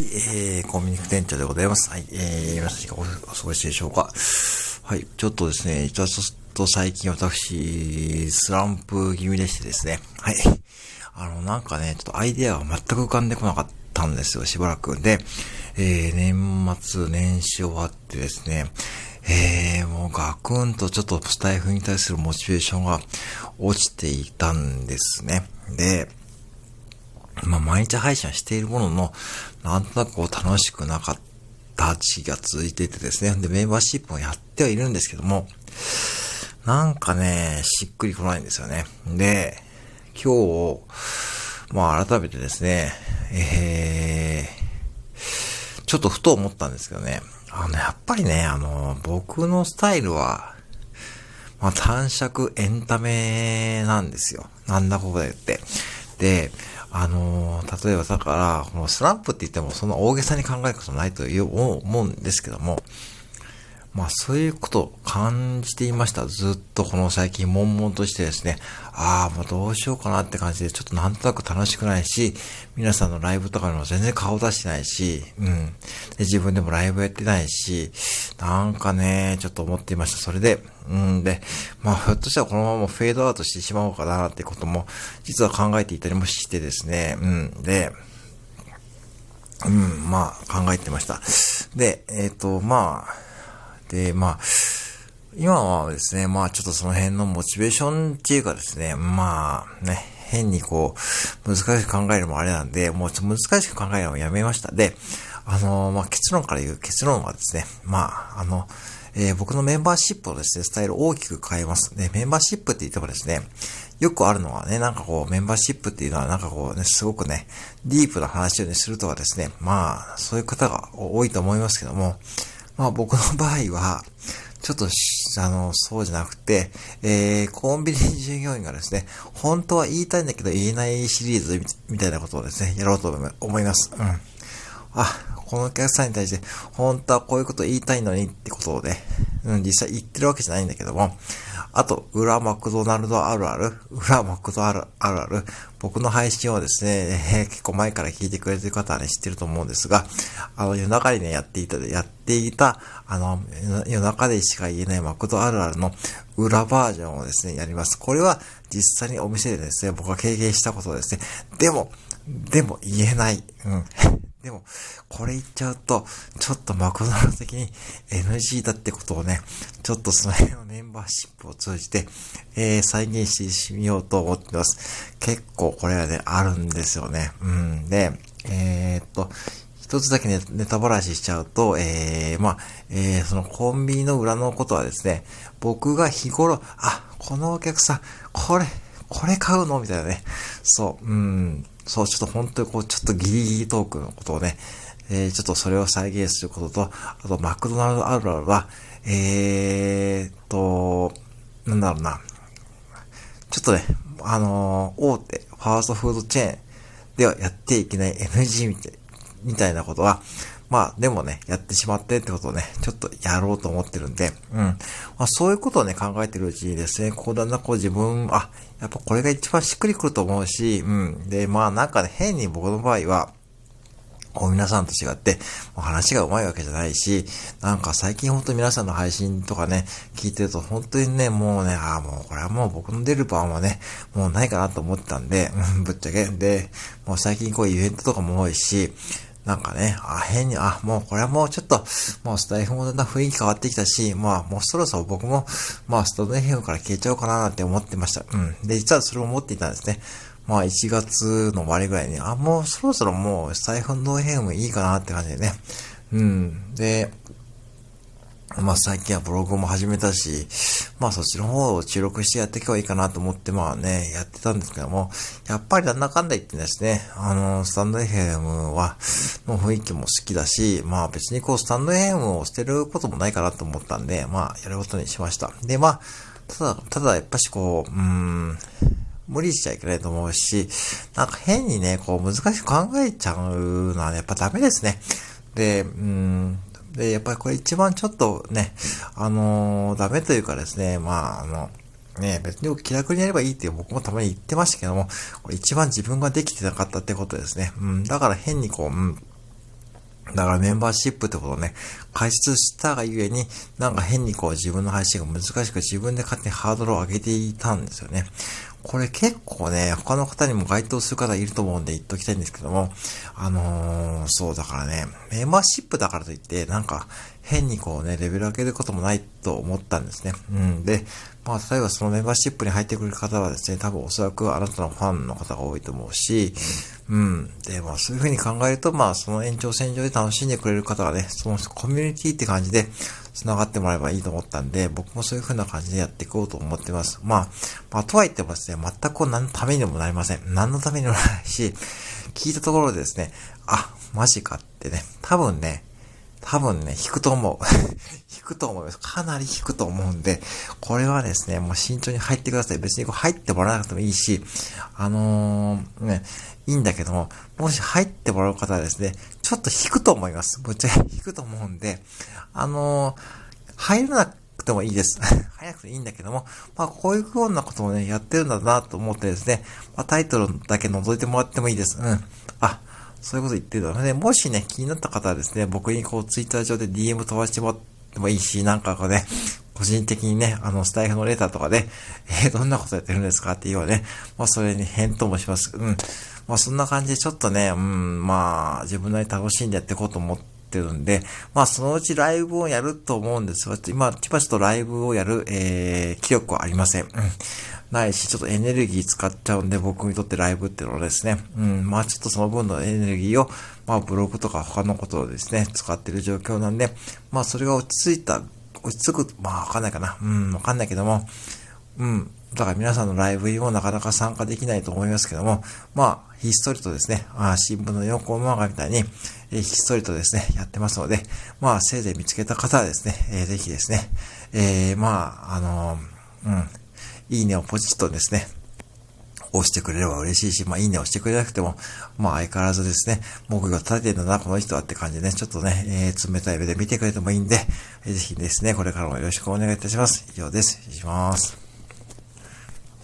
はい、えー、コンビニ店長でございます。はい、えー、皆さんいかがお過ごしでしょうか。はい、ちょっとですね、ちょっと最近私、スランプ気味でしてですね、はい。あの、なんかね、ちょっとアイデアが全く浮かんでこなかったんですよ、しばらく。で、えー、年末年始終わってですね、えー、もうガクンとちょっとスタイフに対するモチベーションが落ちていたんですね。で、毎日配信しているものの、なんとなくこう楽しくなかった時期が続いていてですね。で、メンバーシップもやってはいるんですけども、なんかね、しっくりこないんですよね。で、今日、まあ改めてですね、えー、ちょっとふと思ったんですけどね、あの、やっぱりね、あの、僕のスタイルは、まあ短尺エンタメなんですよ。なんだここで言って。で、あのー、例えばだから、このスランプって言ってもそんな大げさに考えることないと思うんですけども、まあそういうことを感じていました。ずっとこの最近悶々としてですね、ああ、もうどうしようかなって感じで、ちょっとなんとなく楽しくないし、皆さんのライブとかにも全然顔出してないし、うん。で、自分でもライブやってないし、なんかね、ちょっと思っていました。それで、うんで、まあひょっとしたらこのままフェードアウトしてしまおうかなってことも、実は考えていたりもしてですね、うん。で、うん、まあ考えてました。で、えっ、ー、と、まあ、で、まあ、今はですね、まあちょっとその辺のモチベーションっていうかですね、まあね、変にこう、難しく考えるのもあれなんで、もうちょっと難しく考えるのをやめました。で、あのまあ結論から言う結論はですね、まあ、あの、えー、僕のメンバーシップをですね、スタイルを大きく変えます。で、メンバーシップって言ってもですね、よくあるのはね、なんかこう、メンバーシップっていうのはなんかこうね、すごくね、ディープな話を、するとかですね、まあ、そういう方が多いと思いますけども、まあ僕の場合は、ちょっと、あの、そうじゃなくて、えー、コンビニ従業員がですね、本当は言いたいんだけど言えないシリーズみたいなことをですね、やろうと思います。うん。あ、このお客さんに対して、本当はこういうこと言いたいのにってことをね、うん、実際言ってるわけじゃないんだけども、あと、裏マクドナルドあるある、裏マクドあるあるある、僕の配信をですね、えー、結構前から聞いてくれてる方はね、知ってると思うんですが、あの、夜中にね、やっていた、やっていた、あの、夜中でしか言えないマクドあるあるの裏バージョンをですね、やります。これは実際にお店でですね、僕が経験したことですね。でも、でも言えない。うん。でも、これ言っちゃうと、ちょっとマクドナルド的に NG だってことをね、ちょっとその辺のメンバーシップを通じて、えー、再現してみようと思ってます。結構これはね、あるんですよね。うん。で、えー、っと、一つだけネネタばらししちゃうと、えー、まあ、えー、そのコンビニの裏のことはですね、僕が日頃、あ、このお客さん、これ、これ買うの？みたいなね。そう、うん。そう、ちょっと本当にこう、ちょっとギリギリトークのことをね、えー、ちょっとそれを再現することと、あと、マクドナルドあるあるは、えーと、なんだろうな。ちょっとね、あのー、大手、ファーストフードチェーンではやっていけない NG みたいみたいなことは、まあ、でもね、やってしまってってことをね、ちょっとやろうと思ってるんで、うん。まあ、そういうことをね、考えてるうちにですね、こうだんだんこう自分、あ、やっぱこれが一番しっくりくると思うし、うん。で、まあなんかね、変に僕の場合は、こう皆さんと違って、もう話が上手いわけじゃないし、なんか最近ほんと皆さんの配信とかね、聞いてると本当にね、もうね、ああ、もうこれはもう僕の出る番はね、もうないかなと思ってたんで、うん、ぶっちゃけ。で、もう最近こうイベントとかも多いし、なんかね、あ、変に、あ、もうこれはもうちょっと、もうスタイフもだんだん雰囲気変わってきたし、まあもうそろそろ僕も、まあスタド FM から消えちゃおうかななんて思ってました。うん。で、実はそれを思っていたんですね。まあ1月の終わりぐらいに、あ、もうそろそろもうスタイフの FM いいかなって感じでね。うん。で、まあ最近はブログも始めたし、まあそっちの方を注力してやっていけばいいかなと思ってまあね、やってたんですけども、やっぱりなんだかんだ言ってですね、あの、スタンド FM は、の雰囲気も好きだし、まあ別にこうスタンド FM を捨てることもないかなと思ったんで、まあやることにしました。で、まあ、ただ、ただやっぱしこう、うーん、無理しちゃいけないと思うし、なんか変にね、こう難しく考えちゃうのは、ね、やっぱダメですね。で、うん、で、やっぱりこれ一番ちょっとね、あのー、ダメというかですね、まあ、あの、ね、別に気楽にやればいいって僕もたまに言ってましたけども、これ一番自分ができてなかったってことですね。うん、だから変にこう、うん、だからメンバーシップってことをね、解説したがゆえに、なんか変にこう自分の配信が難しく自分で勝手にハードルを上げていたんですよね。これ結構ね、他の方にも該当する方いると思うんで言っときたいんですけども、あのー、そうだからね、メンバーシップだからといって、なんか変にこうね、レベル上げることもないと思ったんですね。うん。で、まあ、例えばそのメンバーシップに入ってくる方はですね、多分おそらくあなたのファンの方が多いと思うし、うん。で、まあそういうふうに考えると、まあその延長線上で楽しんでくれる方がね、そのコミュニティって感じで繋がってもらえばいいと思ったんで、僕もそういうふうな感じでやっていこうと思ってます。まあ、まあとはいってもですね、全く何のためにもなりません。何のためにもならないし、聞いたところでですね、あ、マジかってね、多分ね、多分ね、引くと思う。引くと思います。かなり引くと思うんで、これはですね、もう慎重に入ってください。別にこう入ってもらわなくてもいいし、あのー、ね、いいんだけども、もし入ってもらう方はですね、ちょっと引くと思います。ぶっちゃけ引くと思うんで、あのー、入らなくてもいいです。早くていいんだけども、まあこういうようなことをね、やってるんだなと思ってですね、まあタイトルだけ覗いてもらってもいいです。うん。あ、そういうこと言ってるので、もしね、気になった方はですね、僕にこう、ツイッター上で DM 飛ばしてもらってもいいし、なんかこうね、個人的にね、あの、スタイフのレターとかで、えー、どんなことやってるんですかっていうのはね、まあ、それに返答もします。うん。まあ、そんな感じでちょっとね、うん、まあ、自分なり楽しんでやっていこうと思ってるんで、まあ、そのうちライブをやると思うんですが、今、ちばちとライブをやる、えー、気力はありません。うん。ないし、ちょっとエネルギー使っちゃうんで、僕にとってライブっていうのはですね、うん、まあちょっとその分のエネルギーを、まあブログとか他のことをですね、使ってる状況なんで、まあそれが落ち着いた、落ち着く、まあわかんないかな、うん、わかんないけども、うん、だから皆さんのライブにもなかなか参加できないと思いますけども、まあ、ひっそりとですね、あ新聞の4コマ画みたいに、えー、ひっそりとですね、やってますので、まあ、せいぜい見つけた方はですね、えー、ぜひですね、えー、まあ、あのー、うん、いいねをポチッとですね、押してくれれば嬉しいし、まあ、いいねをしてくれなくても、まあ、相変わらずですね、目標立ててんだな、この人はって感じでね、ちょっとね、えー、冷たい目で見てくれてもいいんで、ぜひですね、これからもよろしくお願いいたします。以上です。失礼します。